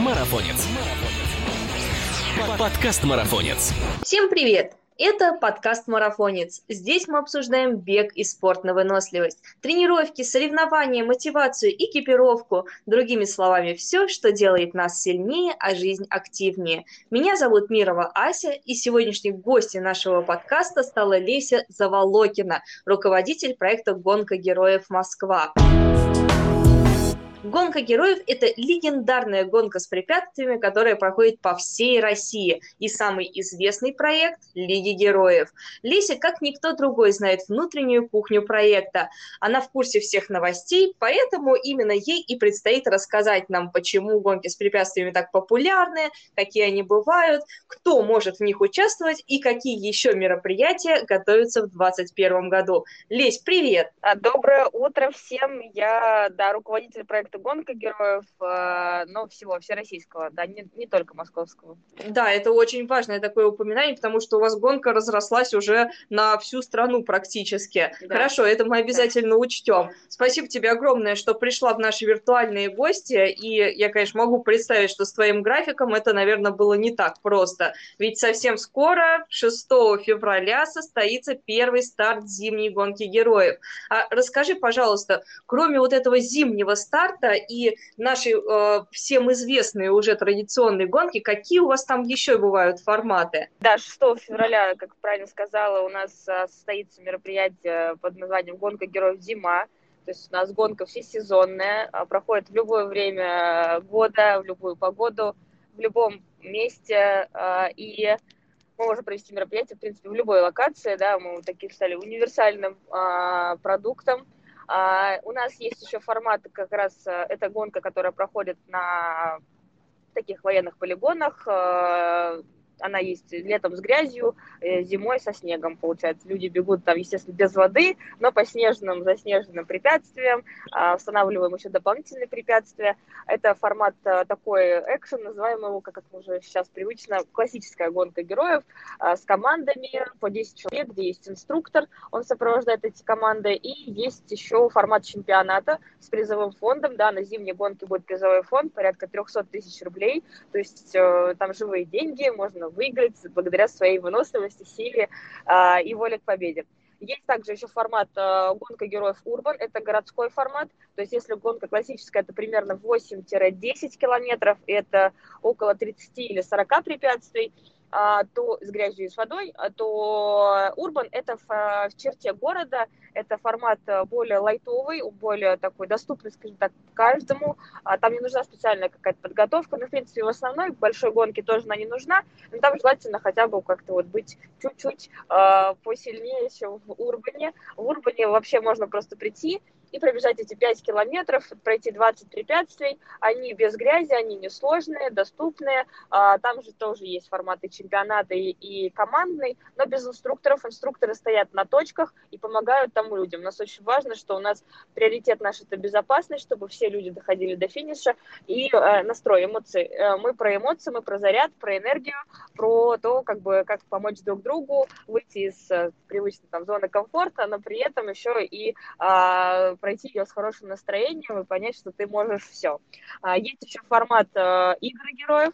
Марафонец. Подкаст Марафонец. Всем привет! Это подкаст «Марафонец». Здесь мы обсуждаем бег и спорт на выносливость, тренировки, соревнования, мотивацию, экипировку. Другими словами, все, что делает нас сильнее, а жизнь активнее. Меня зовут Мирова Ася, и сегодняшней гостью нашего подкаста стала Леся Заволокина, руководитель проекта «Гонка героев Москва». Гонка героев – это легендарная гонка с препятствиями, которая проходит по всей России. И самый известный проект – Лиги героев. Леся, как никто другой, знает внутреннюю кухню проекта. Она в курсе всех новостей, поэтому именно ей и предстоит рассказать нам, почему гонки с препятствиями так популярны, какие они бывают, кто может в них участвовать и какие еще мероприятия готовятся в 2021 году. Лесь, привет! А, доброе утро всем! Я да, руководитель проекта это гонка героев, э, но всего, всероссийского, да, не, не только московского. Да, это очень важное такое упоминание, потому что у вас гонка разрослась уже на всю страну практически. Да. Хорошо, это мы обязательно да. учтем. Спасибо тебе огромное, что пришла в наши виртуальные гости, и я, конечно, могу представить, что с твоим графиком это, наверное, было не так просто. Ведь совсем скоро, 6 февраля, состоится первый старт зимней гонки героев. А расскажи, пожалуйста, кроме вот этого зимнего старта, старта и наши э, всем известные уже традиционные гонки, какие у вас там еще бывают форматы? Да, 6 февраля, как правильно сказала, у нас э, состоится мероприятие под названием «Гонка героев зима». То есть у нас гонка всесезонная, э, проходит в любое время года, в любую погоду, в любом месте. Э, и мы можем провести мероприятие, в принципе, в любой локации, да, мы такие стали универсальным продуктом, а, у нас есть еще формат, как раз э, эта гонка, которая проходит на таких военных полигонах, э, она есть летом с грязью, э, зимой со снегом, получается. Люди бегут там, естественно, без воды, но по снежным, заснеженным препятствиям, а, устанавливаем еще дополнительные препятствия. Это формат э, такой экшен, называемый его, как уже сейчас привычно, классическая гонка героев а, с командами по 10 человек, где есть инструктор, он сопровождает эти команды, и есть еще формат чемпионата с призовым фондом, да, на зимней гонке будет призовой фонд, порядка 300 тысяч рублей, то есть э, там живые деньги, можно выиграть благодаря своей выносливости, силе э, и воле к победе. Есть также еще формат э, гонка героев Урбан, это городской формат, то есть если гонка классическая, это примерно 8-10 километров, это около 30 или 40 препятствий, а, то с грязью и с водой, а, то урбан это в, в черте города, это формат э, более лайтовый, более такой доступный, скажем так, каждому. А там не нужна специальная какая-то подготовка, но, в принципе, в основной большой гонке тоже она не нужна, но там желательно хотя бы как-то вот быть чуть-чуть э, посильнее, чем в урбане. В урбане вообще можно просто прийти, и пробежать эти 5 километров, пройти 20 препятствий. Они без грязи, они несложные, доступные. А, там же тоже есть форматы чемпионата и, и командный, но без инструкторов. Инструкторы стоят на точках и помогают тому людям. У нас очень важно, что у нас приоритет наш – это безопасность, чтобы все люди доходили до финиша, и э, настрой эмоций. Э, мы про эмоции, мы про заряд, про энергию, про то, как бы, как помочь друг другу выйти из э, привычной там, зоны комфорта, но при этом еще и э, пройти ее с хорошим настроением и понять, что ты можешь все. А, есть еще формат э, игры героев.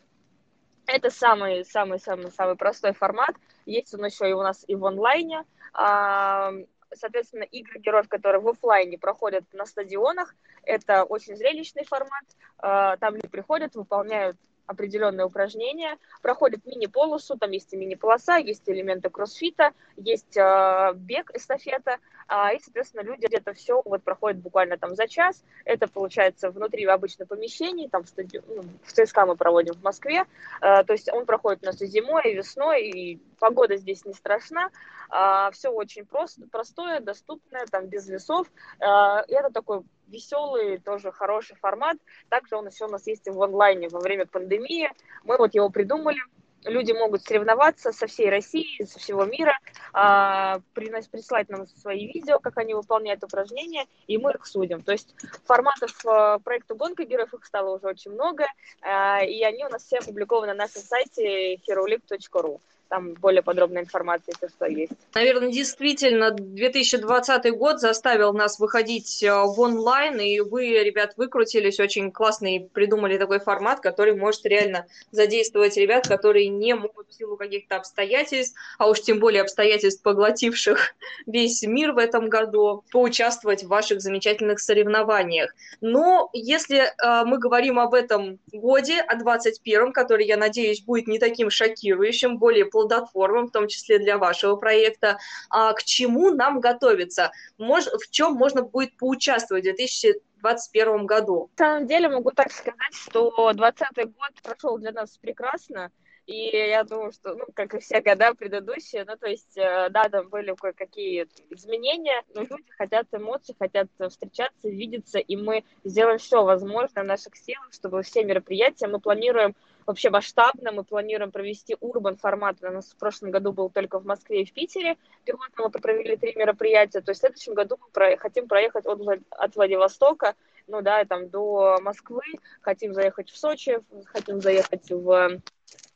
Это самый, самый, самый, самый простой формат. Есть он еще и у нас и в онлайне. А, соответственно, игры героев, которые в офлайне проходят на стадионах, это очень зрелищный формат. А, там люди приходят, выполняют определенные упражнения, проходят мини-полосу, там есть и мини-полоса, есть элементы кроссфита, есть э, бег, эстафета, э, и, соответственно, люди где-то все вот проходят буквально там за час, это получается внутри обычно помещений, там в, стади... ну, в ЦСКА мы проводим в Москве, э, то есть он проходит у нас и зимой, и весной, и погода здесь не страшна, э, все очень просто, простое, доступное, там без весов, э, это такой веселый, тоже хороший формат. Также он еще у нас есть и в онлайне во время пандемии. Мы вот его придумали. Люди могут соревноваться со всей России, со всего мира, а, прислать нам свои видео, как они выполняют упражнения, и мы их судим. То есть форматов а, проекта «Гонка героев» их стало уже очень много, а, и они у нас все опубликованы на нашем сайте heroleague.ru. там более подробная информация, если что, есть. Наверное, действительно, 2020 год заставил нас выходить э, в онлайн, и вы, ребят, выкрутились очень классно и придумали такой формат, который может реально задействовать ребят, которые не могут в силу каких-то обстоятельств, а уж тем более обстоятельств, поглотивших весь мир в этом году, поучаствовать в ваших замечательных соревнованиях. Но если э, мы говорим об этом годе, о 21-м, который, я надеюсь, будет не таким шокирующим, более плодотворным, в том числе для вашего проекта. А к чему нам готовиться? Мож, в чем можно будет поучаствовать в 2021 году? На самом деле могу так сказать, что 2020 год прошел для нас прекрасно. И я думаю, что, ну, как и все года предыдущие, ну, то есть, э, да, там были кое-какие изменения, но люди хотят эмоций, хотят встречаться, видеться, и мы сделаем все возможное в наших силах, чтобы все мероприятия мы планируем вообще масштабно. Мы планируем провести урбан формат. У нас в прошлом году был только в Москве и в Питере. Пилотно мы провели три мероприятия. То есть в следующем году мы про... хотим проехать от, от Владивостока ну да, там до Москвы, хотим заехать в Сочи, хотим заехать в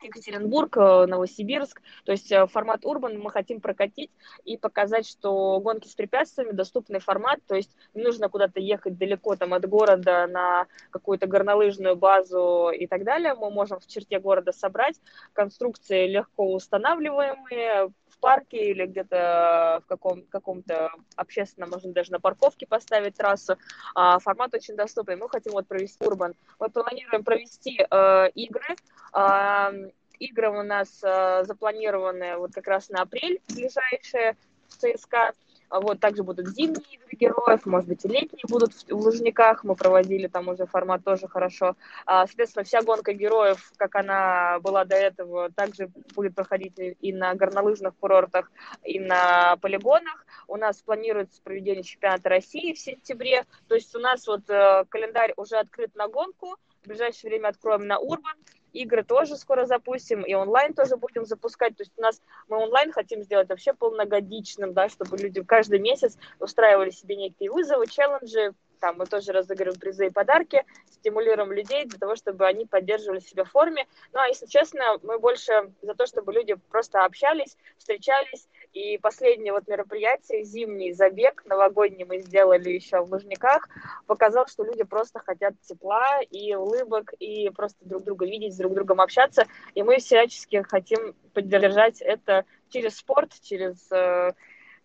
Екатеринбург, э, Новосибирск. То есть э, формат Урбан мы хотим прокатить и показать, что гонки с препятствиями доступный формат, то есть не нужно куда-то ехать далеко там от города на какую-то горнолыжную базу и так далее. Мы можем в черте города собрать конструкции легко устанавливаемые, парке или где-то в каком- каком-то общественном, можно даже на парковке поставить трассу. А, формат очень доступный. Мы хотим вот провести урбан. Мы планируем провести э, игры. Э, игры у нас э, запланированы вот как раз на апрель ближайшие ЦСКА. А вот, также будут зимние игры героев, может быть, и летние будут в, в Лужниках. Мы проводили там уже формат тоже хорошо. А, соответственно, вся гонка героев, как она была до этого, также будет проходить и на горнолыжных курортах, и на полигонах. У нас планируется проведение чемпионата России в сентябре. То есть у нас вот э, календарь уже открыт на гонку. В ближайшее время откроем на Урбан игры тоже скоро запустим, и онлайн тоже будем запускать. То есть у нас мы онлайн хотим сделать вообще полногодичным, да, чтобы люди каждый месяц устраивали себе некие вызовы, челленджи, там мы тоже разыгрываем призы и подарки, стимулируем людей для того, чтобы они поддерживали себя в форме. Ну, а если честно, мы больше за то, чтобы люди просто общались, встречались. И последнее вот мероприятие, зимний забег, новогодний мы сделали еще в Лужниках, показал, что люди просто хотят тепла и улыбок, и просто друг друга видеть, с друг другом общаться. И мы всячески хотим поддержать это через спорт, через э,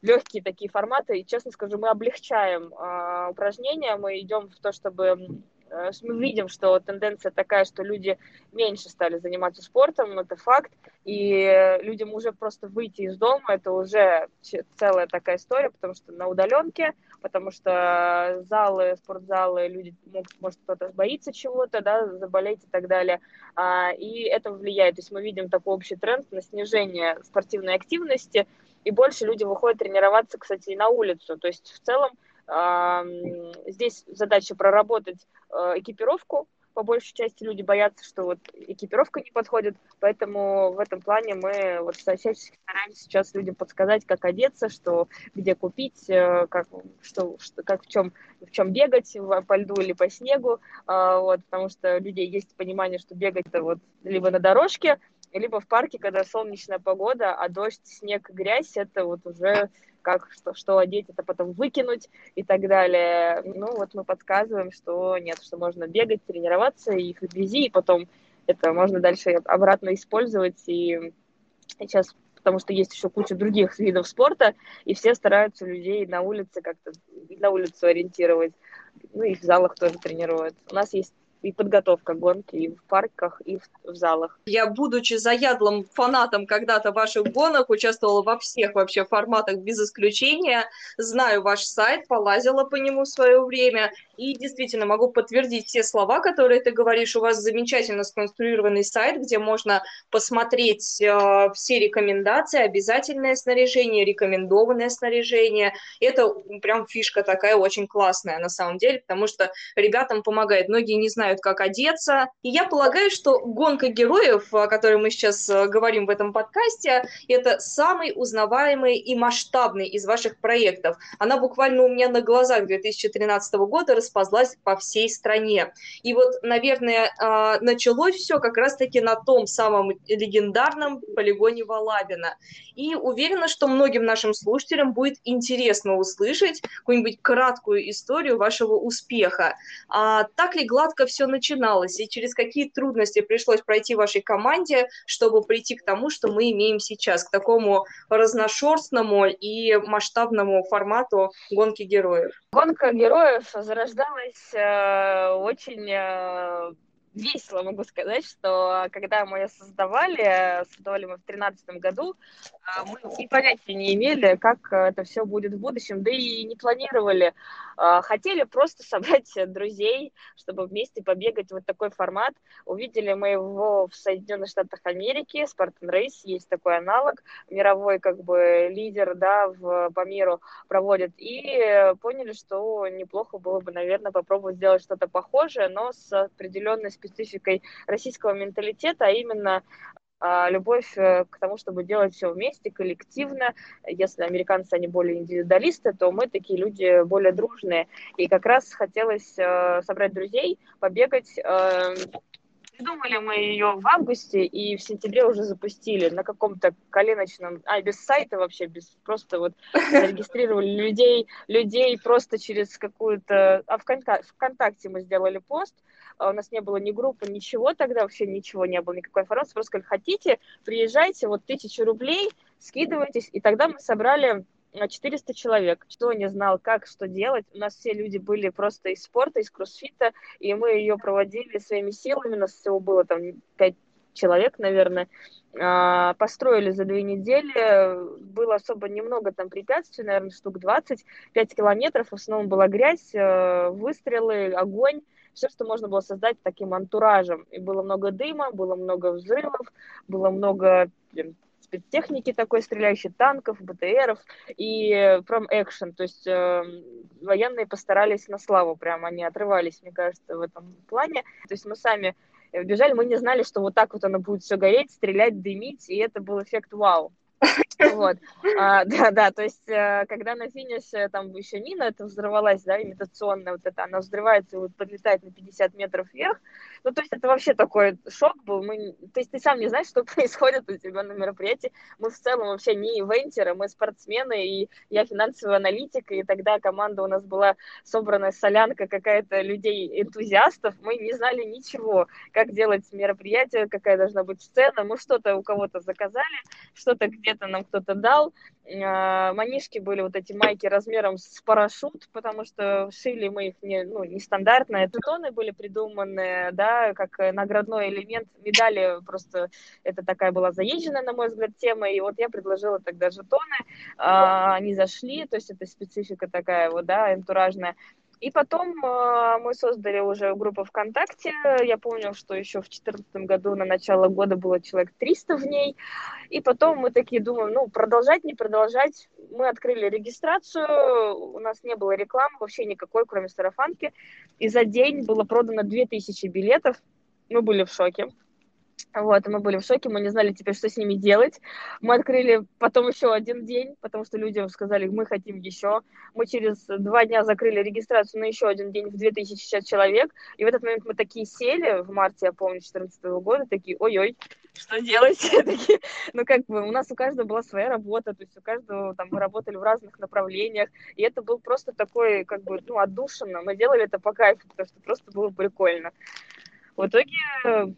легкие такие форматы. И, честно скажу, мы облегчаем э, упражнения, мы идем в то, чтобы мы видим, что тенденция такая, что люди меньше стали заниматься спортом, это факт, и людям уже просто выйти из дома, это уже целая такая история, потому что на удаленке, потому что залы, спортзалы, люди, может, кто-то боится чего-то, да, заболеть и так далее, а, и это влияет, то есть мы видим такой общий тренд на снижение спортивной активности, и больше люди выходят тренироваться, кстати, и на улицу, то есть в целом Здесь задача проработать э, экипировку. По большей части люди боятся, что вот экипировка не подходит, поэтому в этом плане мы вот всячески стараемся сейчас людям подсказать, как одеться, что где купить, э, как, что, что, как в чем, в чем бегать, по льду или по снегу, а, вот, потому что у людей есть понимание, что бегать-то вот либо на дорожке, либо в парке, когда солнечная погода, а дождь, снег, грязь, это вот уже как, что, что одеть, это потом выкинуть и так далее. Ну, вот мы подсказываем, что нет, что можно бегать, тренироваться и в грязи, и потом это можно дальше обратно использовать. И сейчас потому что есть еще куча других видов спорта, и все стараются людей на улице как-то на улицу ориентировать. Ну и в залах тоже тренируют. У нас есть и подготовка гонки и в парках, и в, в залах. Я, будучи заядлым фанатом когда-то ваших гонок, участвовала во всех вообще форматах без исключения, знаю ваш сайт, полазила по нему в свое время, и действительно могу подтвердить все слова, которые ты говоришь. У вас замечательно сконструированный сайт, где можно посмотреть э, все рекомендации, обязательное снаряжение, рекомендованное снаряжение. Это прям фишка такая очень классная на самом деле, потому что ребятам помогает. Многие не знают, как одеться. И я полагаю, что гонка героев, о которой мы сейчас э, говорим в этом подкасте, это самый узнаваемый и масштабный из ваших проектов. Она буквально у меня на глазах 2013 года расползлась по всей стране. И вот, наверное, а, началось все как раз-таки на том самом легендарном полигоне Валабина. И уверена, что многим нашим слушателям будет интересно услышать какую-нибудь краткую историю вашего успеха. А так ли гладко все начиналось, и через какие трудности пришлось пройти вашей команде, чтобы прийти к тому, что мы имеем сейчас, к такому разношерстному и масштабному формату гонки героев? Гонка героев зарождалась э, очень э, весело могу сказать, что когда мы ее создавали, создавали мы в 2013 году, а, мы и понятия не имели, как это все будет в будущем, да и не планировали. А, хотели просто собрать друзей, чтобы вместе побегать вот такой формат. Увидели мы его в Соединенных Штатах Америки, Spartan Race, есть такой аналог, мировой как бы лидер, да, в, по миру проводит, и поняли, что неплохо было бы, наверное, попробовать сделать что-то похожее, но с определенной спецификой российского менталитета, а именно любовь э, к тому, чтобы делать все вместе, коллективно. Если американцы, они более индивидуалисты, то мы такие люди более дружные. И как раз хотелось э, собрать друзей, побегать. Придумали мы ее в августе и в сентябре уже запустили на каком-то коленочном, а без сайта вообще, без просто вот зарегистрировали людей, людей просто через какую-то, а ВКонтакте, ВКонтакте мы сделали пост, а у нас не было ни группы, ничего тогда, вообще ничего не было, никакой информации, просто сказали, хотите, приезжайте, вот тысячу рублей, скидывайтесь, и тогда мы собрали 400 человек. Кто не знал, как, что делать. У нас все люди были просто из спорта, из кроссфита, и мы ее проводили своими силами. У нас всего было там 5 человек, наверное. А, построили за две недели. Было особо немного там препятствий, наверное, штук 20. 5 километров. В основном была грязь, э, выстрелы, огонь все, что можно было создать таким антуражем. И было много дыма, было много взрывов, было много спецтехники такой, стреляющей танков, БТРов и from action, то есть э, военные постарались на славу, прям они отрывались, мне кажется, в этом плане. То есть мы сами бежали, мы не знали, что вот так вот оно будет все гореть, стрелять, дымить, и это был эффект вау. Вот, а, да, да, то есть, э, когда на финише там еще мина это взорвалась, да, имитационная вот эта, она взрывается и вот подлетает на 50 метров вверх, ну, то есть, это вообще такой шок был, мы, то есть, ты сам не знаешь, что происходит у тебя на мероприятии, мы в целом вообще не ивентеры, мы спортсмены, и я финансовый аналитик, и тогда команда у нас была собранная солянка какая-то людей-энтузиастов, мы не знали ничего, как делать мероприятие, какая должна быть сцена, мы что-то у кого-то заказали, что-то где-то нам кто-то дал. А, манишки были вот эти майки размером с парашют, потому что шили мы их не, ну, нестандартно. Тутоны были придуманы, да, как наградной элемент. Медали просто, это такая была заезженная, на мой взгляд, тема. И вот я предложила тогда жетоны. А, они зашли, то есть это специфика такая вот, да, антуражная. И потом э, мы создали уже группу ВКонтакте. Я помню, что еще в 2014 году на начало года было человек 300 в ней. И потом мы такие думаем, ну, продолжать, не продолжать. Мы открыли регистрацию, у нас не было рекламы вообще никакой, кроме сарафанки. И за день было продано 2000 билетов. Мы были в шоке. Вот, и мы были в шоке, мы не знали теперь, что с ними делать. Мы открыли потом еще один день, потому что людям сказали, мы хотим еще. Мы через два дня закрыли регистрацию на еще один день в 2060 человек. И в этот момент мы такие сели, в марте, я помню, 2014 года, такие, ой-ой, что делать? ну, как бы, у нас у каждого была своя работа, то есть у каждого, там, мы работали в разных направлениях, и это был просто такой, как бы, ну, отдушина. Мы делали это по кайфу, потому что просто было прикольно. В итоге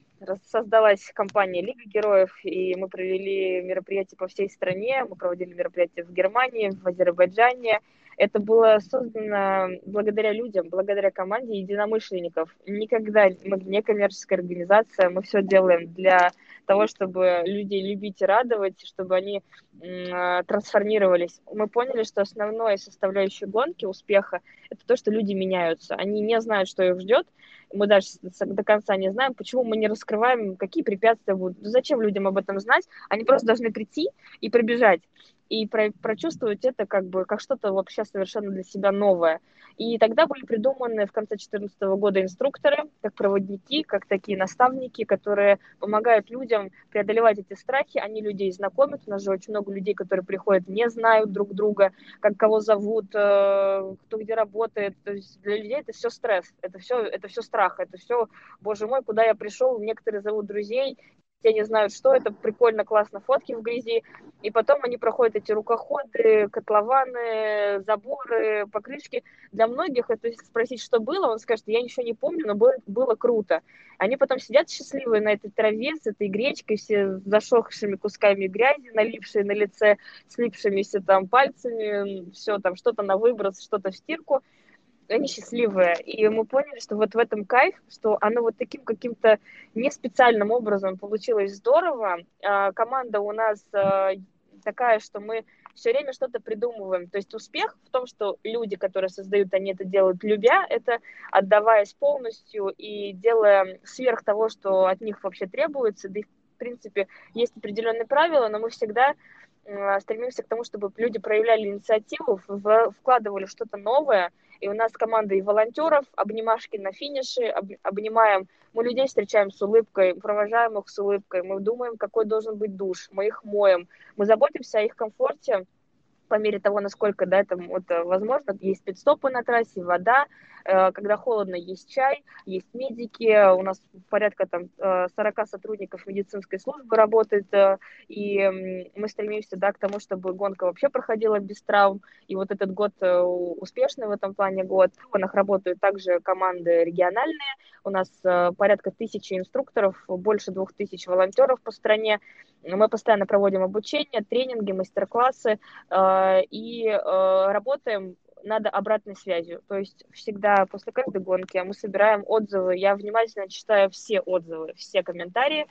создалась компания Лига Героев, и мы провели мероприятия по всей стране. Мы проводили мероприятия в Германии, в Азербайджане. Это было создано благодаря людям, благодаря команде единомышленников. Никогда мы не коммерческая организация, мы все делаем для того, чтобы людей любить и радовать, чтобы они э, трансформировались. Мы поняли, что основной составляющей гонки успеха – это то, что люди меняются. Они не знают, что их ждет, мы даже до конца не знаем, почему мы не раскрываем, какие препятствия будут. Зачем людям об этом знать? Они просто должны прийти и пробежать. И про прочувствовать это как бы как что-то вообще совершенно для себя новое. И тогда были придуманы в конце 2014 года инструкторы, как проводники, как такие наставники, которые помогают людям преодолевать эти страхи. Они людей знакомят. У нас же очень много людей, которые приходят, не знают друг друга, как кого зовут, э, кто где работает. То есть для людей это все стресс, это все, это все страх, это все, боже мой, куда я пришел. Некоторые зовут друзей, те не знают, что это, прикольно, классно, фотки в грязи, и потом они проходят эти рукоходы, котлованы, заборы, покрышки. Для многих это спросить, что было, он скажет, я ничего не помню, но было, было круто. Они потом сидят счастливые на этой траве с этой гречкой, все зашохшими кусками грязи, налившие на лице, слипшимися там пальцами, все там, что-то на выброс, что-то в стирку – они счастливые. И мы поняли, что вот в этом кайф, что оно вот таким каким-то не специальным образом получилось здорово. А, команда у нас а, такая, что мы все время что-то придумываем. То есть успех в том, что люди, которые создают, они это делают любя, это отдаваясь полностью и делая сверх того, что от них вообще требуется. Да и, в принципе, есть определенные правила, но мы всегда стремимся к тому, чтобы люди проявляли инициативу, вкладывали что-то новое, и у нас команда и волонтеров, обнимашки на финише, об, обнимаем, мы людей встречаем с улыбкой, провожаем их с улыбкой, мы думаем, какой должен быть душ, мы их моем, мы заботимся о их комфорте, по мере того, насколько да, это вот, возможно. Есть пидстопы на трассе, вода, э, когда холодно, есть чай, есть медики, у нас порядка там 40 э, сотрудников медицинской службы работает, э, и мы стремимся да, к тому, чтобы гонка вообще проходила без травм, и вот этот год успешный в этом плане год. У нас работают также команды региональные, у нас порядка тысячи инструкторов, больше двух тысяч волонтеров по стране, мы постоянно проводим обучение, тренинги, мастер-классы э, и э, работаем над обратной связью. То есть всегда после каждой гонки мы собираем отзывы. Я внимательно читаю все отзывы, все комментарии.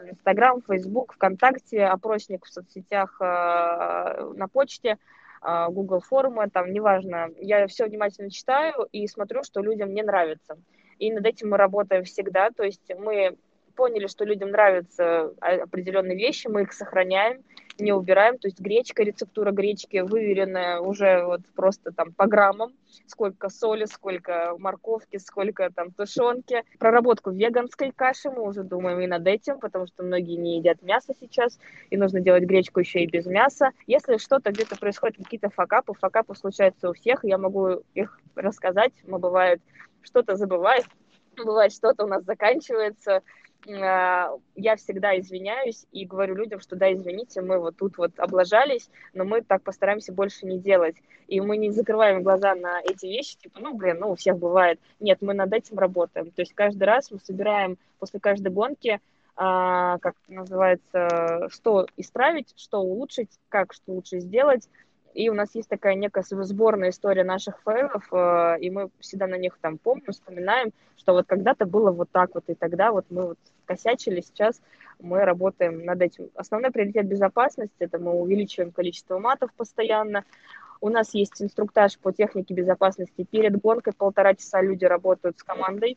Инстаграм, Фейсбук, ВКонтакте, опросник в соцсетях, э, на почте. Google форумы, там, неважно, я все внимательно читаю и смотрю, что людям не нравится. И над этим мы работаем всегда, то есть мы поняли, что людям нравятся определенные вещи, мы их сохраняем, не убираем. То есть гречка, рецептура гречки выверенная уже вот просто там по граммам, сколько соли, сколько морковки, сколько там тушенки. Проработку веганской каши мы уже думаем и над этим, потому что многие не едят мясо сейчас, и нужно делать гречку еще и без мяса. Если что-то где-то происходит, какие-то факапы, факапы случаются у всех, я могу их рассказать, мы бывает что-то забываем, бывает что-то у нас заканчивается, а, я всегда извиняюсь и говорю людям, что да, извините, мы вот тут вот облажались, но мы так постараемся больше не делать. И мы не закрываем глаза на эти вещи, типа, ну, блин, ну, у всех бывает. Нет, мы над этим работаем. То есть каждый раз мы собираем после каждой гонки, а, как называется, что исправить, что улучшить, как что лучше сделать, и у нас есть такая некая сборная история наших фейлов, э, и мы всегда на них там помним, вспоминаем, что вот когда-то было вот так вот, и тогда вот мы вот косячили, сейчас мы работаем над этим. Основной приоритет безопасности, это мы увеличиваем количество матов постоянно, у нас есть инструктаж по технике безопасности перед гонкой, полтора часа люди работают с командой.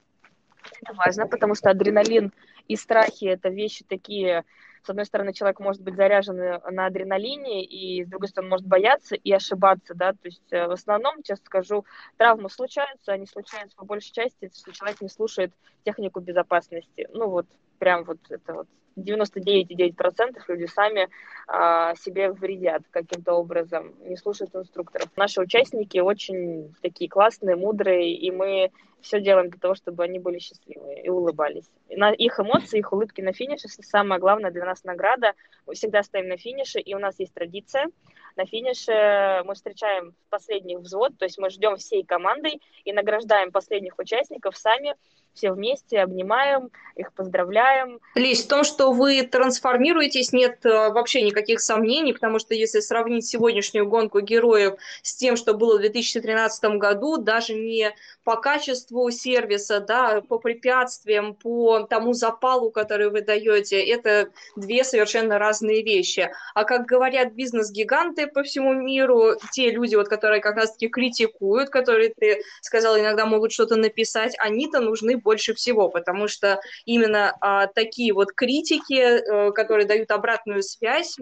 Это важно, потому что адреналин и страхи – это вещи такие, с одной стороны, человек может быть заряжен на адреналине, и с другой стороны, может бояться и ошибаться, да, то есть э, в основном, честно скажу, травмы случаются, они случаются по большей части, что человек не слушает технику безопасности, ну вот, прям вот это вот 99,9% люди сами а, себе вредят каким-то образом, не слушают инструкторов. Наши участники очень такие классные, мудрые, и мы все делаем для того, чтобы они были счастливы и улыбались. И на их эмоции, их улыбки на финише самое главное для нас награда. Мы всегда стоим на финише, и у нас есть традиция. На финише мы встречаем последний взвод, то есть мы ждем всей командой и награждаем последних участников сами все вместе обнимаем, их поздравляем. Лись, в том, что вы трансформируетесь, нет э, вообще никаких сомнений, потому что если сравнить сегодняшнюю гонку героев с тем, что было в 2013 году, даже не по качеству сервиса, да, по препятствиям, по тому запалу, который вы даете, это две совершенно разные вещи. А как говорят бизнес-гиганты по всему миру, те люди, вот, которые как раз-таки критикуют, которые, ты сказал, иногда могут что-то написать, они-то нужны больше всего, потому что именно а, такие вот критики, а, которые дают обратную связь,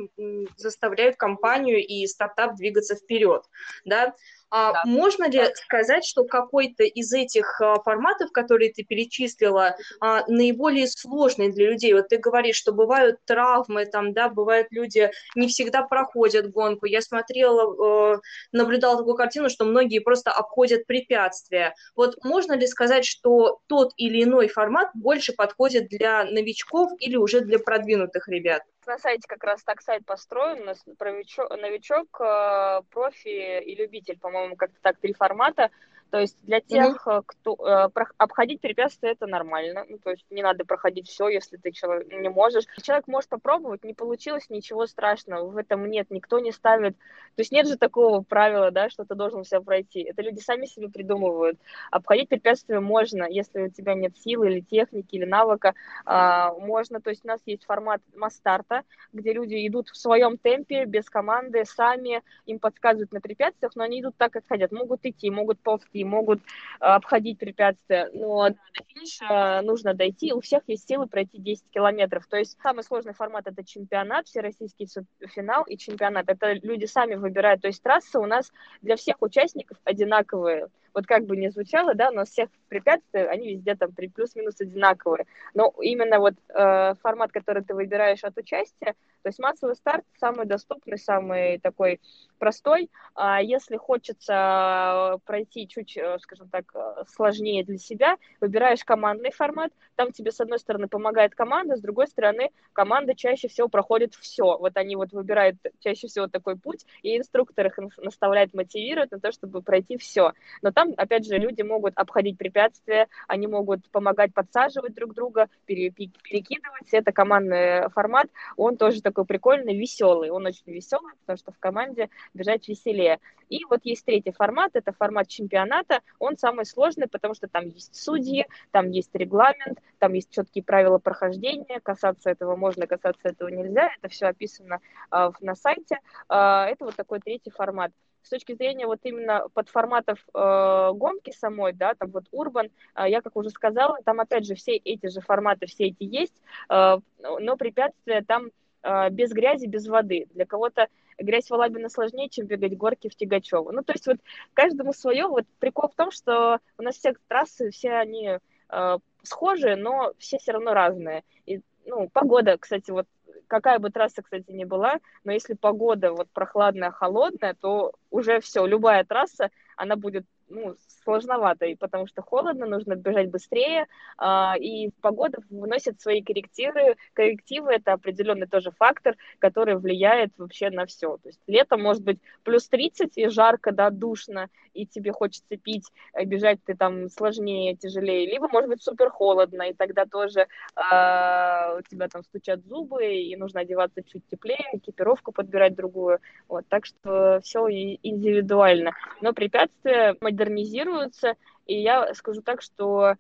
заставляют компанию и стартап двигаться вперед, да, а да. можно ли сказать, что какой-то из этих а, форматов, которые ты перечислила, а, наиболее сложный для людей? Вот ты говоришь, что бывают травмы, там, да, бывают люди не всегда проходят гонку. Я смотрела, наблюдала такую картину, что многие просто обходят препятствия. Вот можно ли сказать, что тот или иной формат больше подходит для новичков или уже для продвинутых ребят? На сайте как раз так сайт построен, новичок, новичок э, профи и любитель, по-моему, как-то так, три формата. То есть для тех, mm-hmm. кто э, обходить препятствия это нормально. Ну, то есть не надо проходить все, если ты человек, не можешь. Человек может попробовать, не получилось, ничего страшного. В этом нет, никто не ставит. То есть нет же такого правила, да, что ты должен все пройти. Это люди сами себе придумывают. Обходить препятствия можно, если у тебя нет силы или техники или навыка, э, можно. То есть у нас есть формат масс-старта, где люди идут в своем темпе, без команды, сами им подсказывают на препятствиях, но они идут так, как хотят. Могут идти, могут ползти, могут э, обходить препятствия, но до финиша нужно дойти, у всех есть силы пройти 10 километров. То есть самый сложный формат это чемпионат, всероссийский финал и чемпионат. Это люди сами выбирают. То есть трассы у нас для всех участников одинаковые вот как бы не звучало, да, но всех препятствий, они везде там плюс-минус одинаковые. Но именно вот э, формат, который ты выбираешь от участия, то есть массовый старт самый доступный, самый такой простой. А если хочется пройти чуть, э, скажем так, э, сложнее для себя, выбираешь командный формат. Там тебе, с одной стороны, помогает команда, с другой стороны, команда чаще всего проходит все. Вот они вот выбирают чаще всего такой путь, и инструктор их наставляет, мотивирует на то, чтобы пройти все. Но там там, опять же, люди могут обходить препятствия, они могут помогать подсаживать друг друга, перекидывать. Это командный формат, он тоже такой прикольный, веселый. Он очень веселый, потому что в команде бежать веселее. И вот есть третий формат, это формат чемпионата. Он самый сложный, потому что там есть судьи, там есть регламент, там есть четкие правила прохождения. Касаться этого можно, касаться этого нельзя. Это все описано э, на сайте. Э, это вот такой третий формат с точки зрения вот именно подформатов э, гонки самой, да, там вот Урбан, э, я как уже сказала, там опять же все эти же форматы, все эти есть, э, но препятствия там э, без грязи, без воды. Для кого-то грязь в Алабино сложнее, чем бегать горки в Тигачево. Ну, то есть вот каждому свое. Вот прикол в том, что у нас все трассы, все они э, схожие, но все все равно разные. И, ну, погода, кстати, вот какая бы трасса, кстати, ни была, но если погода вот прохладная, холодная, то уже все, любая трасса, она будет ну, сложновато, и потому что холодно, нужно бежать быстрее, а, и погода вносит свои коррективы. Коррективы — это определенный тоже фактор, который влияет вообще на все. То есть летом может быть плюс 30 и жарко, да, душно, и тебе хочется пить, бежать ты там сложнее, тяжелее, либо может быть супер холодно, и тогда тоже а, у тебя там стучат зубы, и нужно одеваться чуть теплее, экипировку подбирать другую. Вот, так что все индивидуально. Но препятствия модернизируются, и я скажу так, что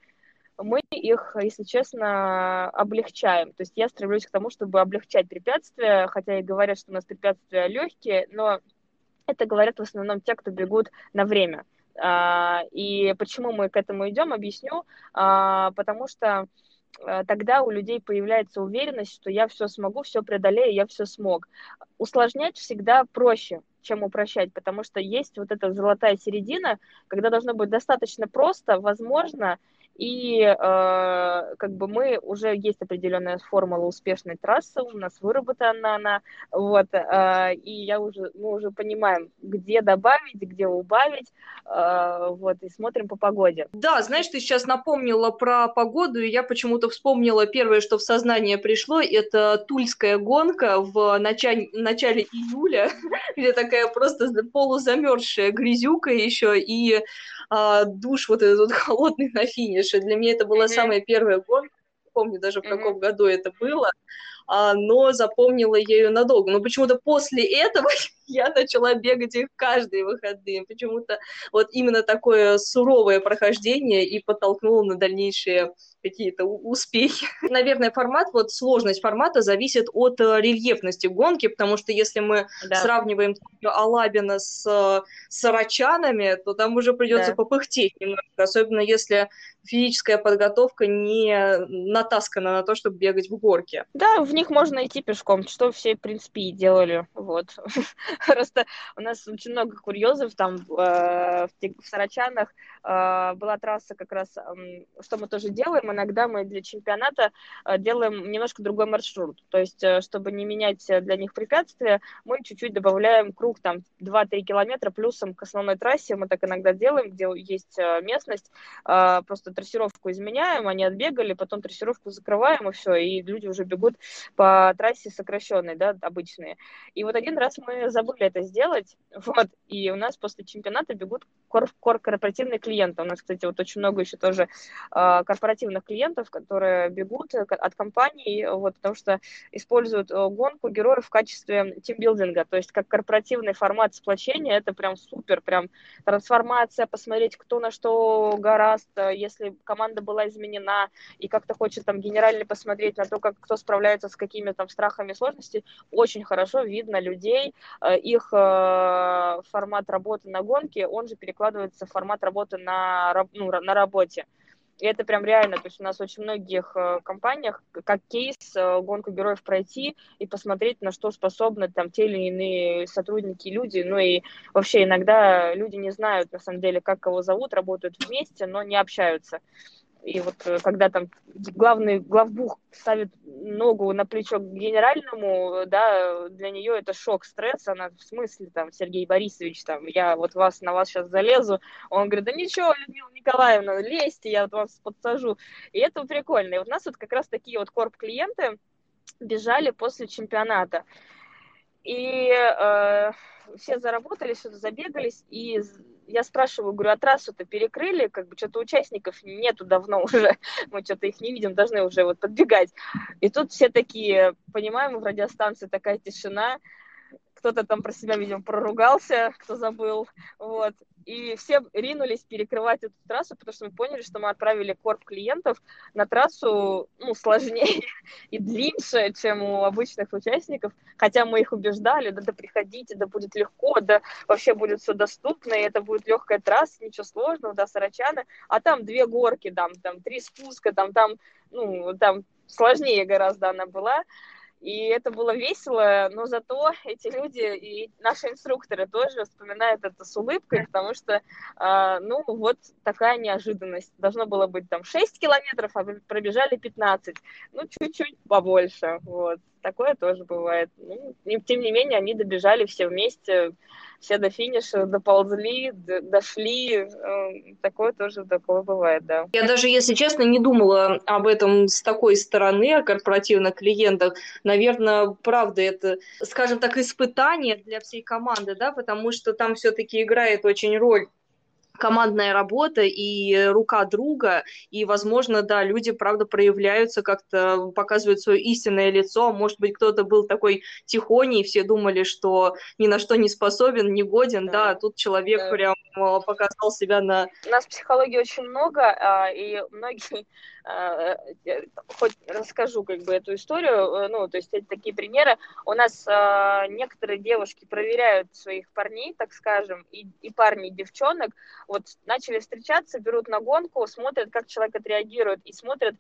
мы их, если честно, облегчаем. То есть я стремлюсь к тому, чтобы облегчать препятствия, хотя и говорят, что у нас препятствия легкие, но это говорят в основном те, кто бегут на время. А, и почему мы к этому идем, объясню. А, потому что а, тогда у людей появляется уверенность, что я все смогу, все преодолею, я все смог. Усложнять всегда проще, чем упрощать, потому что есть вот эта золотая середина, когда должно быть достаточно просто, возможно, и э, как бы мы уже есть определенная формула успешной трассы, у нас выработана она, вот, э, и я уже, мы уже понимаем, где добавить, где убавить, э, вот, и смотрим по погоде. Да, знаешь, ты сейчас напомнила про погоду, и я почему-то вспомнила первое, что в сознание пришло, это тульская гонка в начале, начале июля, где такая просто полузамерзшая грязюка еще, и а, душ вот этот холодный на финише. Для меня это была mm-hmm. самая первая гонка, помню даже в mm-hmm. каком году это было. а, но запомнила ею надолго. Но почему-то после этого я начала бегать их каждые выходные. Почему-то вот именно такое суровое прохождение и подтолкнуло на дальнейшие какие-то успехи. Наверное, формат, вот сложность формата зависит от э, рельефности гонки, потому что если мы да. сравниваем Алабина с э, сарачанами, то там уже придется да. попыхтеть немножко, особенно если физическая подготовка не натаскана на то, чтобы бегать в горке. Да, в них можно идти пешком, что все, в принципе, и делали. Вот. Просто у нас очень много курьезов там э, в Сарачанах. Э, была трасса как раз, что мы тоже делаем, иногда мы для чемпионата э, делаем немножко другой маршрут. То есть, чтобы не менять для них препятствия, мы чуть-чуть добавляем круг там 2-3 километра плюсом к основной трассе. Мы так иногда делаем, где есть местность. Просто трассировку изменяем, они отбегали, потом трассировку закрываем, и все, и люди уже бегут по трассе сокращенной, да, обычные. И вот один раз мы забыли это сделать, вот, и у нас после чемпионата бегут кор корпоративные клиенты. У нас, кстати, вот очень много еще тоже э, корпоративных клиентов, которые бегут от компаний, вот, потому что используют э, гонку героев в качестве тимбилдинга, то есть как корпоративный формат сплочения, это прям супер, прям трансформация, посмотреть, кто на что гораст, если если команда была изменена и как-то хочет там генерально посмотреть на то, как кто справляется с какими там страхами и сложностями, очень хорошо видно людей, э, их э, формат работы на гонке, он же перекладывается в формат работы на, ну, на работе. И это прям реально, то есть у нас очень многих э, компаниях как кейс гонку героев пройти и посмотреть, на что способны там те или иные сотрудники, люди. Ну и вообще иногда люди не знают на самом деле, как кого зовут, работают вместе, но не общаются. И вот э, когда там главный главбух ставит ногу на плечо к генеральному, да, для нее это шок, стресс, она в смысле, там, Сергей Борисович, там, я вот вас, на вас сейчас залезу, он говорит, да ничего, Людмила Николаевна, лезьте, я вот вас подсажу, и это прикольно, и вот у нас вот как раз такие вот корп-клиенты бежали после чемпионата, и э, все заработали, что-то забегались, и я спрашиваю, говорю, а трассу-то перекрыли, как бы что-то участников нету давно уже, мы что-то их не видим, должны уже вот подбегать. И тут все такие, понимаем, в радиостанции такая тишина, кто-то там про себя, видимо, проругался, кто забыл, вот. И все ринулись перекрывать эту трассу, потому что мы поняли, что мы отправили корп клиентов на трассу, ну, сложнее и длиннее, чем у обычных участников, хотя мы их убеждали, да, да приходите, да будет легко, да вообще будет все доступно, и это будет легкая трасса, ничего сложного, да, Сарачаны, а там две горки, там, там три спуска, там, там, ну, там сложнее гораздо она была, и это было весело, но зато эти люди и наши инструкторы тоже вспоминают это с улыбкой, потому что, э, ну, вот такая неожиданность. Должно было быть там 6 километров, а пробежали 15. Ну, чуть-чуть побольше, вот. Такое тоже бывает. Ну, тем не менее, они добежали все вместе, все до финиша доползли, дошли. Эм, такое тоже такое бывает, да. Я даже, если честно, не думала об этом с такой стороны, о корпоративных клиентах. Наверное, правда, это, скажем так, испытание для всей команды, да, потому что там все-таки играет очень роль командная работа и рука друга, и, возможно, да, люди, правда, проявляются, как-то показывают свое истинное лицо, может быть, кто-то был такой тихоней, и все думали, что ни на что не способен, не годен, да, да а тут человек да. прям а, показал себя на... У нас психологии очень много, а, и многие Э, хоть расскажу как бы эту историю, э, ну, то есть это такие примеры. У нас некоторые девушки проверяют своих парней, так скажем, и, и парней, и девчонок, вот начали встречаться, берут на гонку, смотрят, как человек отреагирует, и смотрят,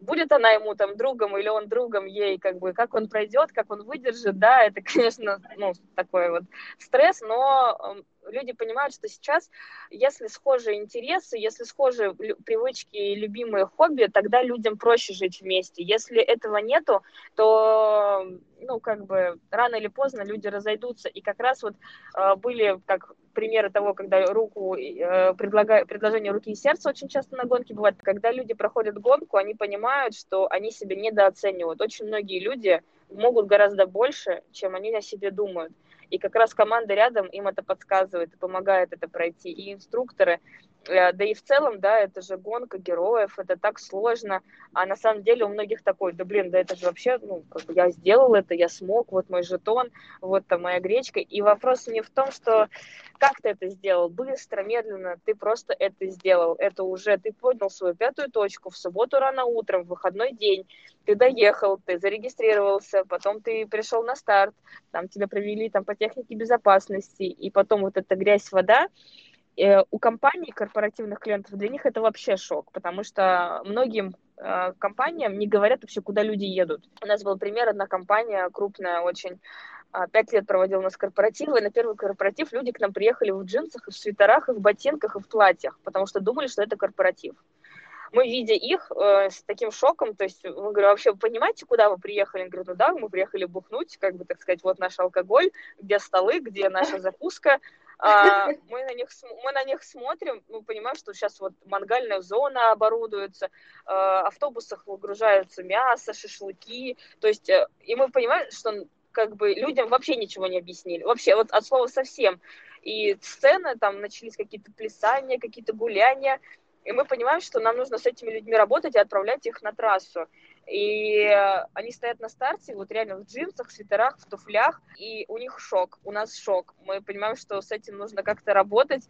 будет она ему там другом или он другом ей, как бы, как он пройдет, как он выдержит, да, это, конечно, ну, такой вот стресс, но эм, люди понимают, что сейчас, если схожие интересы, если схожие привычки и любимые хобби, тогда людям проще жить вместе. Если этого нету, то, ну, как бы, рано или поздно люди разойдутся. И как раз вот э, были, как примеры того, когда руку, э, предлагаю, предложение руки и сердца очень часто на гонке бывает. Когда люди проходят гонку, они понимают, что они себя недооценивают. Очень многие люди могут гораздо больше, чем они о себе думают. И как раз команда рядом им это подсказывает и помогает это пройти. И инструкторы, да и в целом, да, это же гонка героев, это так сложно, а на самом деле у многих такой, да блин, да это же вообще, ну, как бы я сделал это, я смог, вот мой жетон, вот там моя гречка, и вопрос не в том, что как ты это сделал, быстро, медленно, ты просто это сделал, это уже, ты поднял свою пятую точку в субботу рано утром, в выходной день, ты доехал, ты зарегистрировался, потом ты пришел на старт, там тебя провели там по технике безопасности, и потом вот эта грязь, вода, Э, у компаний, корпоративных клиентов, для них это вообще шок, потому что многим э, компаниям не говорят вообще, куда люди едут. У нас был пример, одна компания крупная очень, а, пять лет проводила у нас корпоративы, и на первый корпоратив люди к нам приехали в джинсах, в свитерах, и в ботинках, и в платьях, потому что думали, что это корпоратив. Мы, видя их э, с таким шоком, то есть мы говорим, вообще, вы понимаете, куда вы приехали? Они говорят, ну да, мы приехали бухнуть, как бы, так сказать, вот наш алкоголь, где столы, где наша закуска, а, мы, на них, мы на них смотрим, мы понимаем, что сейчас вот мангальная зона оборудуется, а, автобусах выгружаются мясо, шашлыки, то есть, э, и мы понимаем, что как бы людям вообще ничего не объяснили, вообще вот от слова совсем. И сцены, там начались какие-то плясания, какие-то гуляния, и мы понимаем, что нам нужно с этими людьми работать и отправлять их на трассу. И они стоят на старте, вот реально в джинсах, в свитерах, в туфлях, и у них шок, у нас шок. Мы понимаем, что с этим нужно как-то работать.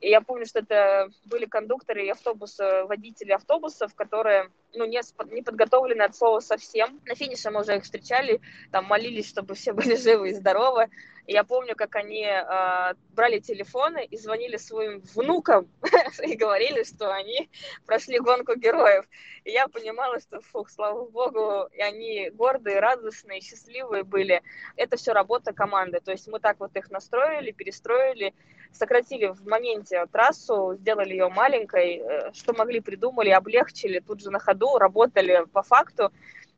И я помню, что это были кондукторы и автобусы, водители автобусов, которые ну, не, не подготовлены от слова совсем. На финише мы уже их встречали, там молились, чтобы все были живы и здоровы. Я помню, как они э, брали телефоны и звонили своим внукам и говорили, что они прошли гонку героев. И я понимала, что, фух, слава богу, и они гордые, радостные, счастливые были. Это все работа команды. То есть мы так вот их настроили, перестроили, сократили в моменте трассу, сделали ее маленькой, э, что могли, придумали, облегчили тут же на ходу, работали по факту.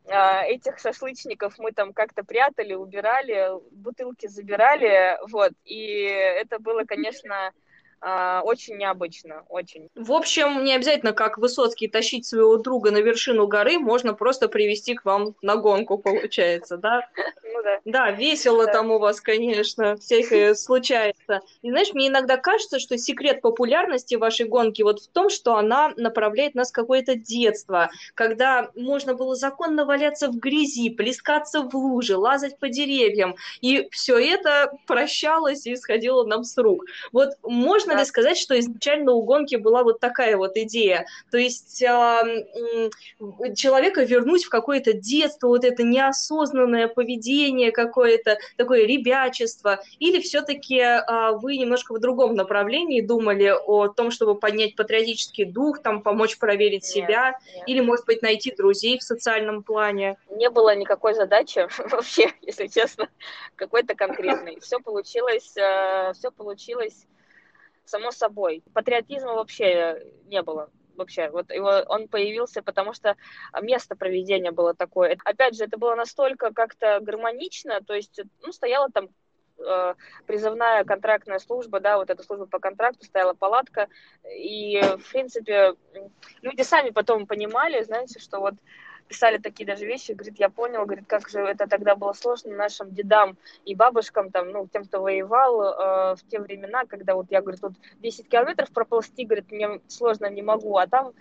А, этих шашлычников мы там как-то прятали, убирали, бутылки забирали, вот, и это было, конечно, очень необычно, очень. В общем, не обязательно, как Высоцкий, тащить своего друга на вершину горы, можно просто привести к вам на гонку, получается, да? Ну да. Да, весело там у вас, конечно, всякое случается. И знаешь, мне иногда кажется, что секрет популярности вашей гонки вот в том, что она направляет нас в какое-то детство, когда можно было законно валяться в грязи, плескаться в луже, лазать по деревьям, и все это прощалось и сходило нам с рук. Вот можно можно да. ли сказать, что изначально у гонки была вот такая вот идея? То есть э, человека вернуть в какое-то детство, вот это неосознанное поведение какое-то, такое ребячество, или все-таки э, вы немножко в другом направлении думали о том, чтобы поднять патриотический дух, там, помочь проверить нет, себя, нет. или, может быть, найти друзей в социальном плане? Не было никакой задачи вообще, если честно, какой-то конкретной. Все получилось, э, все получилось само собой. Патриотизма вообще не было вообще. Вот его, он появился, потому что место проведения было такое. Опять же, это было настолько как-то гармонично, то есть, ну, стояла там э, призывная контрактная служба, да, вот эта служба по контракту, стояла палатка, и, в принципе, люди сами потом понимали, знаете, что вот писали такие даже вещи, говорит, я понял, говорит, как же это тогда было сложно нашим дедам и бабушкам, там, ну, тем, кто воевал э, в те времена, когда вот я, говорит, тут 10 километров проползти, говорит, мне сложно, не могу, а там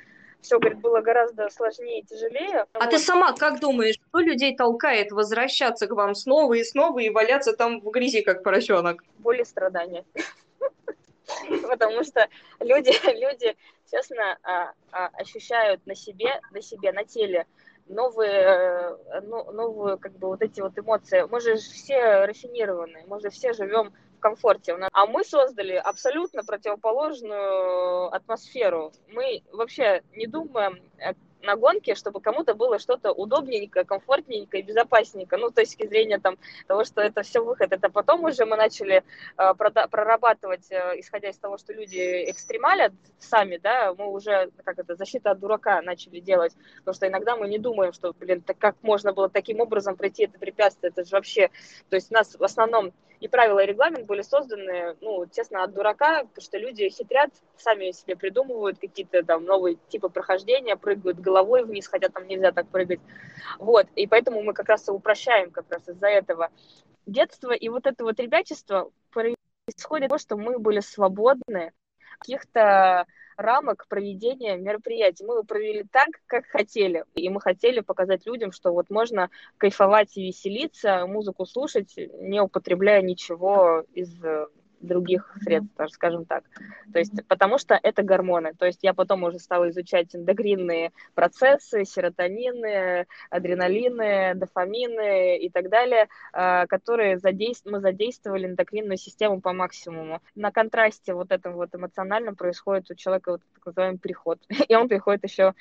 все, говорит, было гораздо сложнее и тяжелее. А вот. ты сама как думаешь, что людей толкает возвращаться к вам снова и снова и валяться там в грязи, как поросенок? Боль и страдания. Потому что люди, люди, честно, а, а, ощущают на себе, на себе, на теле новые, э, ну, новые, как бы, вот эти вот эмоции. Мы же все рафинированные, мы же все живем в комфорте. А мы создали абсолютно противоположную атмосферу. Мы вообще не думаем на гонке, чтобы кому-то было что-то удобненько, комфортненько и безопасненько. Ну, с точки зрения там, того, что это все выход. Это потом уже мы начали э, прорабатывать, э, исходя из того, что люди экстремалят сами, да, мы уже, как это, защита от дурака начали делать. Потому что иногда мы не думаем, что, блин, так как можно было таким образом пройти это препятствие, это же вообще... То есть нас в основном и правила, и регламент были созданы, ну, честно, от дурака, потому что люди хитрят, сами себе придумывают какие-то там новые типы прохождения, прыгают головой вниз, хотя там нельзя так прыгать. Вот, и поэтому мы как раз и упрощаем как раз из-за этого. Детство и вот это вот ребячество происходит то, что мы были свободны, каких-то рамок проведения мероприятий. Мы его провели так, как хотели. И мы хотели показать людям, что вот можно кайфовать и веселиться, музыку слушать, не употребляя ничего из других средств, скажем так. То есть, потому что это гормоны. То есть я потом уже стала изучать эндокринные процессы, серотонины, адреналины, дофамины и так далее, а, которые задейств... мы задействовали эндокринную систему по максимуму. На контрасте вот этом вот эмоциональном происходит у человека вот так называемый переход. И он приходит еще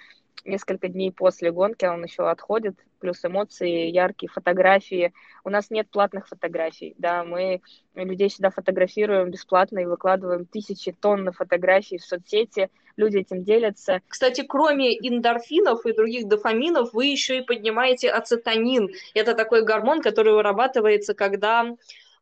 несколько дней после гонки он еще отходит, плюс эмоции, яркие фотографии. У нас нет платных фотографий, да, мы людей сюда фотографируем бесплатно и выкладываем тысячи тонн фотографий в соцсети, люди этим делятся. Кстати, кроме эндорфинов и других дофаминов, вы еще и поднимаете ацетонин. Это такой гормон, который вырабатывается, когда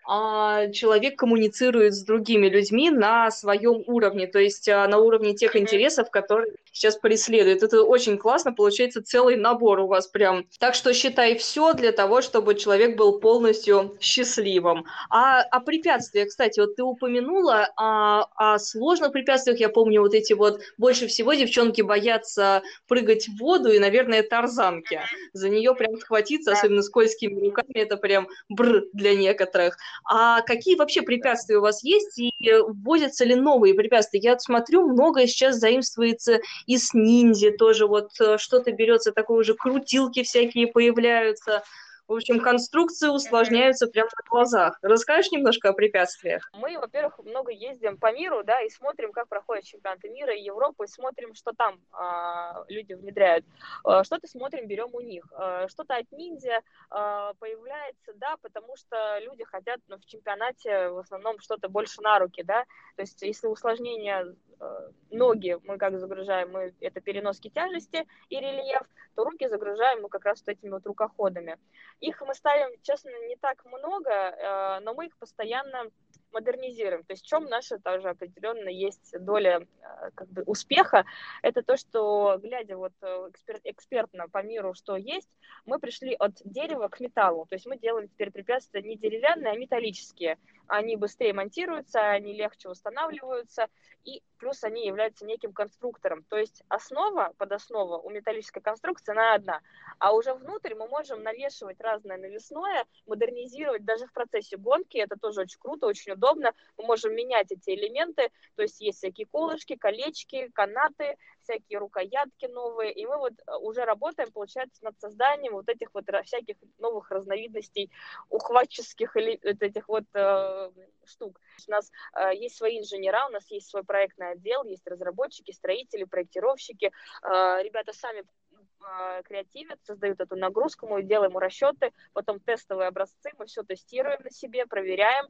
а, человек коммуницирует с другими людьми на своем уровне, то есть а, на уровне тех интересов, которые сейчас преследует. Это очень классно, получается целый набор у вас прям. Так что считай все для того, чтобы человек был полностью счастливым. А о препятствиях, кстати, вот ты упомянула о, о сложных препятствиях. Я помню вот эти вот, больше всего девчонки боятся прыгать в воду и, наверное, тарзанки. За нее прям схватиться, особенно скользкими руками, это прям бр для некоторых. А какие вообще препятствия у вас есть и вводятся ли новые препятствия? Я смотрю, многое сейчас заимствуется и с ниндзя тоже вот э, что-то берется, такое уже крутилки всякие появляются. В общем, конструкции усложняются прямо на глазах. Расскажешь немножко о препятствиях? Мы, во-первых, много ездим по миру, да, и смотрим, как проходят чемпионаты мира и Европы, и смотрим, что там а, люди внедряют. А, что-то смотрим, берем у них. А, что-то от ниндзя а, появляется, да, потому что люди хотят ну, в чемпионате в основном что-то больше на руки, да. То есть, если усложнение Э, ноги мы как загружаем, мы, это переноски тяжести и рельеф, то руки загружаем мы как раз вот этими вот рукоходами. Их мы ставим, честно, не так много, э, но мы их постоянно модернизируем. То есть в чем наша тоже определенно есть доля э, как бы, успеха, это то, что, глядя вот эксперт, экспертно по миру, что есть, мы пришли от дерева к металлу. То есть мы делаем теперь препятствия не деревянные, а металлические. Они быстрее монтируются, они легче устанавливаются, и плюс они являются неким конструктором. То есть основа, подоснова у металлической конструкции, она одна. А уже внутрь мы можем навешивать разное навесное, модернизировать даже в процессе гонки. Это тоже очень круто, очень удобно. Мы можем менять эти элементы. То есть есть всякие колышки, колечки, канаты, всякие рукоятки новые. И мы вот э, уже работаем, получается, над созданием вот этих вот всяких новых разновидностей ухватческих или вот этих вот э, штук. У нас э, есть свои инженера, у нас есть свой проектный отдел, есть разработчики, строители, проектировщики. Э, ребята сами э, креативят, создают эту нагрузку, мы делаем расчеты, потом тестовые образцы, мы все тестируем на себе, проверяем,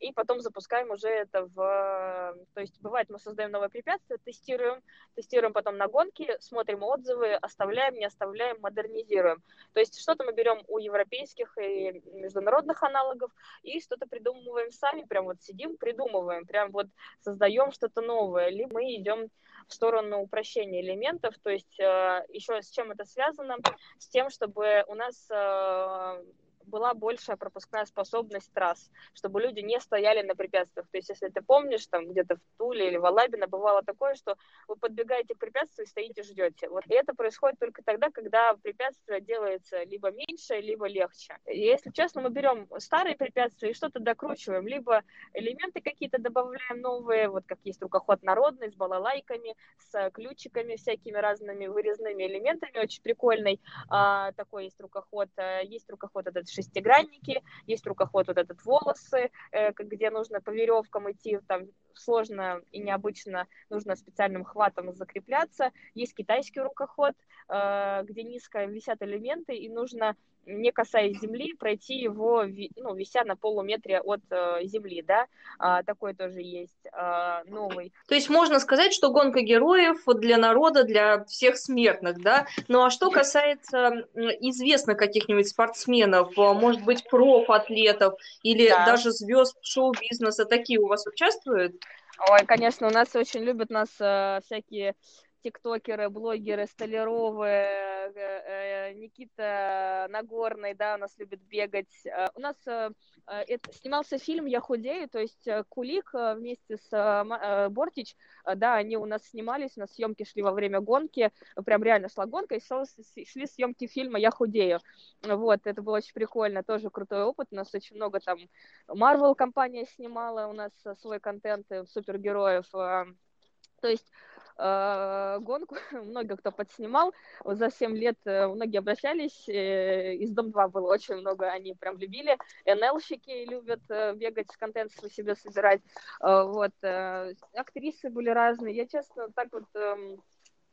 и потом запускаем уже это в... То есть бывает, мы создаем новое препятствие, тестируем, тестируем потом на гонке, смотрим отзывы, оставляем, не оставляем, модернизируем. То есть что-то мы берем у европейских и международных аналогов, и что-то придумываем сами, прям вот сидим, придумываем, прям вот создаем что-то новое, либо мы идем в сторону упрощения элементов, то есть э, еще с чем это связано? С тем, чтобы у нас э, была большая пропускная способность трасс, чтобы люди не стояли на препятствиях. То есть, если ты помнишь, там где-то в Туле или в Алабино бывало такое, что вы подбегаете к препятствию и стоите, ждете. Вот и это происходит только тогда, когда препятствие делается либо меньше, либо легче. И, если честно, мы берем старые препятствия и что-то докручиваем, либо элементы какие-то добавляем новые, вот как есть рукоход народный с балалайками, с ключиками всякими разными вырезными элементами, очень прикольный. А, такой есть рукоход. А, есть рукоход этот шестигранники, есть рукоход вот этот волосы, э, где нужно по веревкам идти, там сложно и необычно, нужно специальным хватом закрепляться. Есть китайский рукоход, э, где низко висят элементы, и нужно не касаясь земли, пройти его, ну, вися на полуметре от э, земли, да, а, такой тоже есть а, новый. То есть можно сказать, что гонка героев для народа, для всех смертных, да, ну а что касается известных каких-нибудь спортсменов, а, может быть, профатлетов или да. даже звезд шоу-бизнеса, такие у вас участвуют? Ой, конечно, у нас очень любят нас э, всякие тиктокеры, блогеры, Столяровы, э, э, Никита Нагорный, да, у нас любит бегать. Э, у нас это, снимался фильм «Я худею», то есть Кулик вместе с Бортич, да, они у нас снимались, у нас съемки шли во время гонки, прям реально шла гонка, и шли съемки фильма «Я худею». Вот, это было очень прикольно, тоже крутой опыт, у нас очень много там, Marvel компания снимала у нас свой контент супергероев, то есть э, гонку много кто подснимал. За 7 лет э, многие обращались. Э, из Дом-2 было очень много, они прям любили. НЛщики любят бегать, контент свой себе собирать. Вот. Актрисы были разные. Я, честно, так вот эм,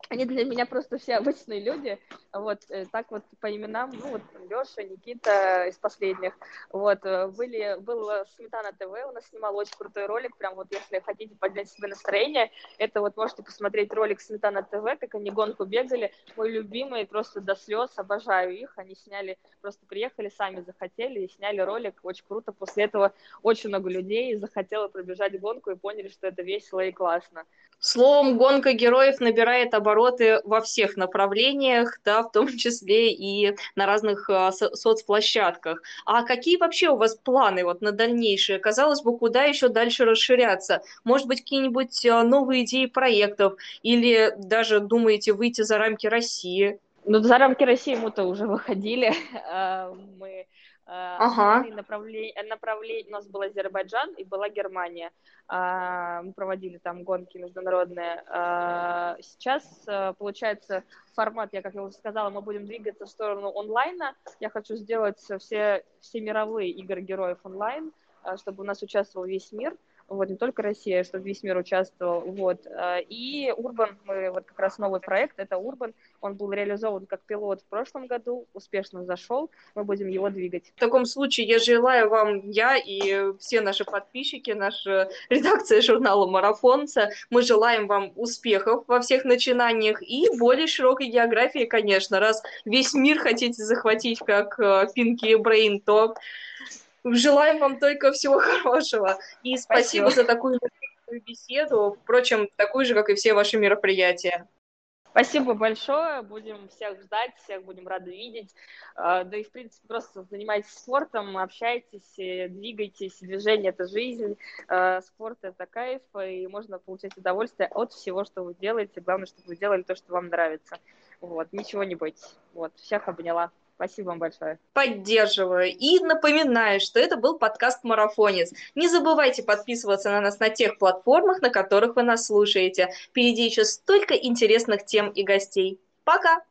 они для меня просто все обычные люди, вот, э, так вот по именам, ну, вот, Леша, Никита из последних, вот, э, были, был Сметана ТВ, у нас снимал очень крутой ролик, прям вот, если хотите поднять себе настроение, это вот можете посмотреть ролик Сметана ТВ, как они гонку бегали, мой любимый, просто до слез, обожаю их, они сняли, просто приехали, сами захотели и сняли ролик, очень круто, после этого очень много людей захотело пробежать гонку и поняли, что это весело и классно. Словом, гонка героев набирает обороты во всех направлениях, да, в том числе и на разных а, соцплощадках. А какие вообще у вас планы вот на дальнейшее? Казалось бы, куда еще дальше расширяться? Может быть, какие-нибудь а, новые идеи проектов? Или даже думаете выйти за рамки России? Ну, за рамки России мы-то уже выходили. А, мы ага. Направление, направление, у нас был Азербайджан и была Германия. А, мы проводили там гонки международные. А, сейчас, получается, формат, я, как я уже сказала, мы будем двигаться в сторону онлайна. Я хочу сделать все, все мировые игры героев онлайн, чтобы у нас участвовал весь мир вот, не только Россия, чтобы весь мир участвовал, вот, э, и Урбан, мы, вот как раз новый проект, это Урбан, он был реализован как пилот в прошлом году, успешно зашел, мы будем его двигать. В таком случае я желаю вам, я и все наши подписчики, наша редакция журнала «Марафонца», мы желаем вам успехов во всех начинаниях и более широкой географии, конечно, раз весь мир хотите захватить как Пинки Брейн, то Желаем вам только всего хорошего. И спасибо, спасибо. за такую беседу. Впрочем, такую же, как и все ваши мероприятия. Спасибо большое. Будем всех ждать, всех будем рады видеть. А, да и, в принципе, просто занимайтесь спортом, общайтесь, двигайтесь. Движение – это жизнь, а, спорт – это кайф, и можно получать удовольствие от всего, что вы делаете. Главное, чтобы вы делали то, что вам нравится. Вот, ничего не бойтесь. Вот, всех обняла. Спасибо вам большое. Поддерживаю. И напоминаю, что это был подкаст «Марафонец». Не забывайте подписываться на нас на тех платформах, на которых вы нас слушаете. Впереди еще столько интересных тем и гостей. Пока!